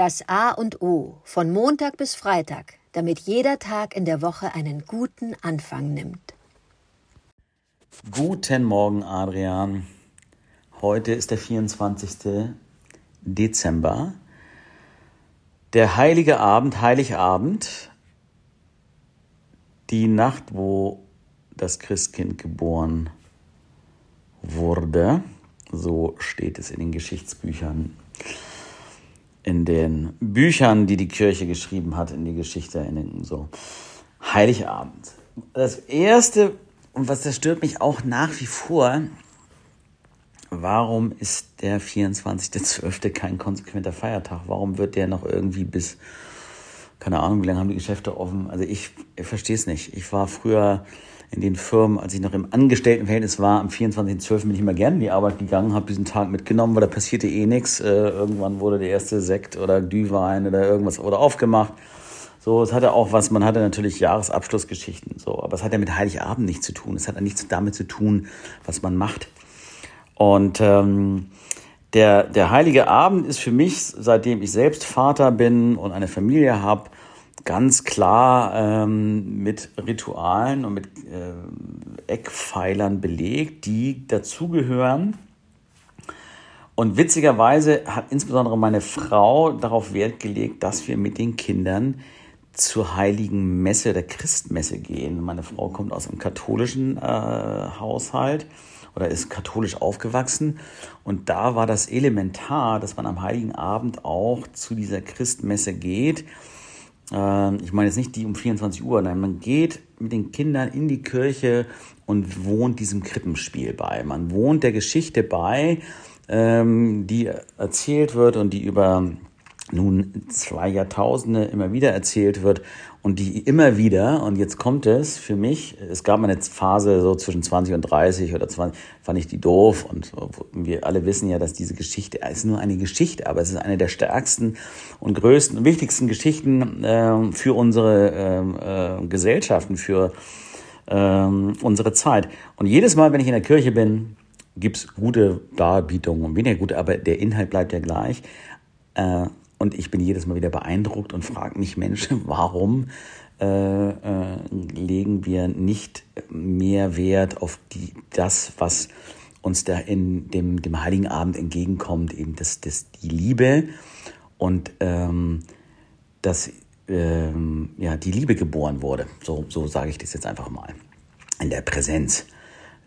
Das A und O von Montag bis Freitag, damit jeder Tag in der Woche einen guten Anfang nimmt. Guten Morgen, Adrian. Heute ist der 24. Dezember. Der heilige Abend, Heiligabend, die Nacht, wo das Christkind geboren wurde. So steht es in den Geschichtsbüchern in den Büchern, die die Kirche geschrieben hat, in die Geschichte, in den so Heiligabend. Das erste, und was das stört mich auch nach wie vor, warum ist der 24.12. kein konsequenter Feiertag? Warum wird der noch irgendwie bis, keine Ahnung, wie lange haben die Geschäfte offen? Also ich, ich verstehe es nicht. Ich war früher in den Firmen, als ich noch im Angestelltenverhältnis war, am 24.12. bin ich immer gerne in die Arbeit gegangen, habe diesen Tag mitgenommen, weil da passierte eh nichts. Äh, irgendwann wurde der erste Sekt oder Glühwein oder irgendwas wurde aufgemacht. So, es hatte auch was, man hatte natürlich Jahresabschlussgeschichten, so, aber es hat ja mit Heiligabend nichts zu tun. Es hat ja nichts damit zu tun, was man macht. Und ähm, der, der Heilige Abend ist für mich, seitdem ich selbst Vater bin und eine Familie habe, ganz klar ähm, mit Ritualen und mit äh, Eckpfeilern belegt, die dazugehören. Und witzigerweise hat insbesondere meine Frau darauf Wert gelegt, dass wir mit den Kindern zur heiligen Messe der Christmesse gehen. Meine Frau kommt aus einem katholischen äh, Haushalt oder ist katholisch aufgewachsen. Und da war das elementar, dass man am heiligen Abend auch zu dieser Christmesse geht ich meine jetzt nicht die um 24 Uhr, nein, man geht mit den Kindern in die Kirche und wohnt diesem Krippenspiel bei. Man wohnt der Geschichte bei, ähm, die erzählt wird und die über nun zwei Jahrtausende immer wieder erzählt wird und die immer wieder, und jetzt kommt es für mich, es gab mal eine Phase so zwischen 20 und 30 oder 20, fand ich die doof und wir alle wissen ja, dass diese Geschichte, es ist nur eine Geschichte, aber es ist eine der stärksten und größten und wichtigsten Geschichten äh, für unsere äh, äh, Gesellschaften, für äh, unsere Zeit. Und jedes Mal, wenn ich in der Kirche bin, gibt's gute Darbietungen und weniger gute, aber der Inhalt bleibt ja gleich. Äh, und ich bin jedes Mal wieder beeindruckt und frage mich, Mensch, warum äh, äh, legen wir nicht mehr Wert auf die, das, was uns da in dem, dem Heiligen Abend entgegenkommt, eben das, das, die Liebe und ähm, dass ähm, ja, die Liebe geboren wurde. So, so sage ich das jetzt einfach mal. In der Präsenz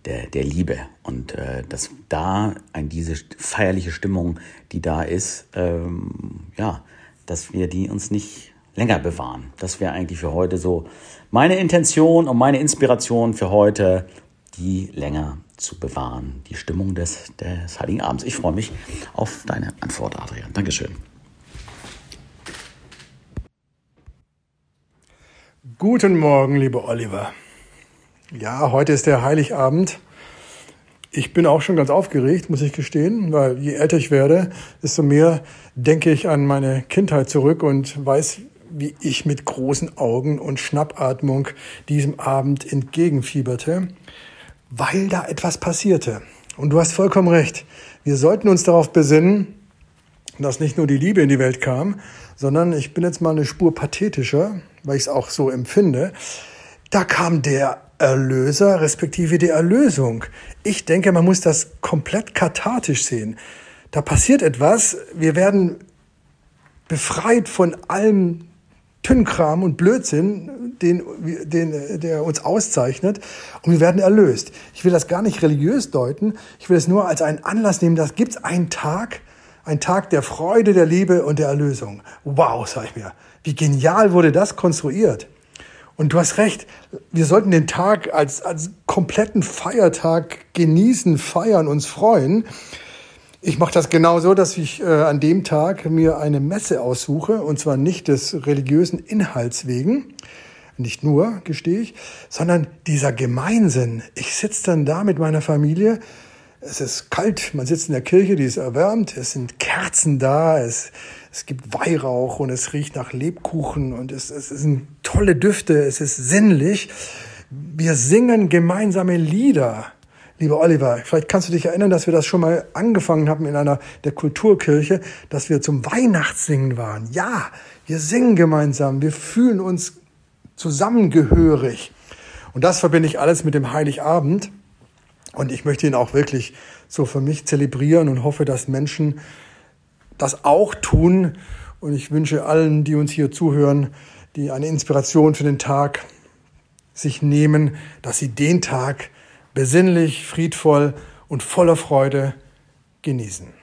der, der Liebe. Und äh, dass da ein, diese feierliche Stimmung, die da ist, ähm, ja, dass wir die uns nicht länger bewahren. Das wäre eigentlich für heute so meine Intention und meine Inspiration für heute, die länger zu bewahren. Die Stimmung des, des Heiligen Abends. Ich freue mich auf deine Antwort, Adrian. Dankeschön. Guten Morgen, lieber Oliver. Ja, heute ist der Heiligabend. Ich bin auch schon ganz aufgeregt, muss ich gestehen, weil je älter ich werde, desto mehr denke ich an meine Kindheit zurück und weiß, wie ich mit großen Augen und Schnappatmung diesem Abend entgegenfieberte, weil da etwas passierte. Und du hast vollkommen recht. Wir sollten uns darauf besinnen, dass nicht nur die Liebe in die Welt kam, sondern ich bin jetzt mal eine Spur pathetischer, weil ich es auch so empfinde. Da kam der Erlöser respektive die Erlösung. Ich denke, man muss das komplett kathartisch sehen. Da passiert etwas, wir werden befreit von allem Tünnkram und Blödsinn, den, den, der uns auszeichnet, und wir werden erlöst. Ich will das gar nicht religiös deuten, ich will es nur als einen Anlass nehmen, dass gibt es einen Tag, ein Tag der Freude, der Liebe und der Erlösung. Wow, sag ich mir. Wie genial wurde das konstruiert. Und du hast recht, wir sollten den Tag als, als kompletten Feiertag genießen, feiern, uns freuen. Ich mache das genau so, dass ich äh, an dem Tag mir eine Messe aussuche, und zwar nicht des religiösen Inhalts wegen, nicht nur, gestehe ich, sondern dieser Gemeinsinn. Ich sitze dann da mit meiner Familie, es ist kalt, man sitzt in der Kirche, die ist erwärmt, es sind Kerzen da, es es gibt Weihrauch und es riecht nach Lebkuchen und es, es sind tolle Düfte, es ist sinnlich. Wir singen gemeinsame Lieder. Lieber Oliver, vielleicht kannst du dich erinnern, dass wir das schon mal angefangen haben in einer der Kulturkirche, dass wir zum Weihnachtssingen waren. Ja, wir singen gemeinsam, wir fühlen uns zusammengehörig. Und das verbinde ich alles mit dem Heiligabend. Und ich möchte ihn auch wirklich so für mich zelebrieren und hoffe, dass Menschen das auch tun. Und ich wünsche allen, die uns hier zuhören, die eine Inspiration für den Tag sich nehmen, dass sie den Tag besinnlich, friedvoll und voller Freude genießen.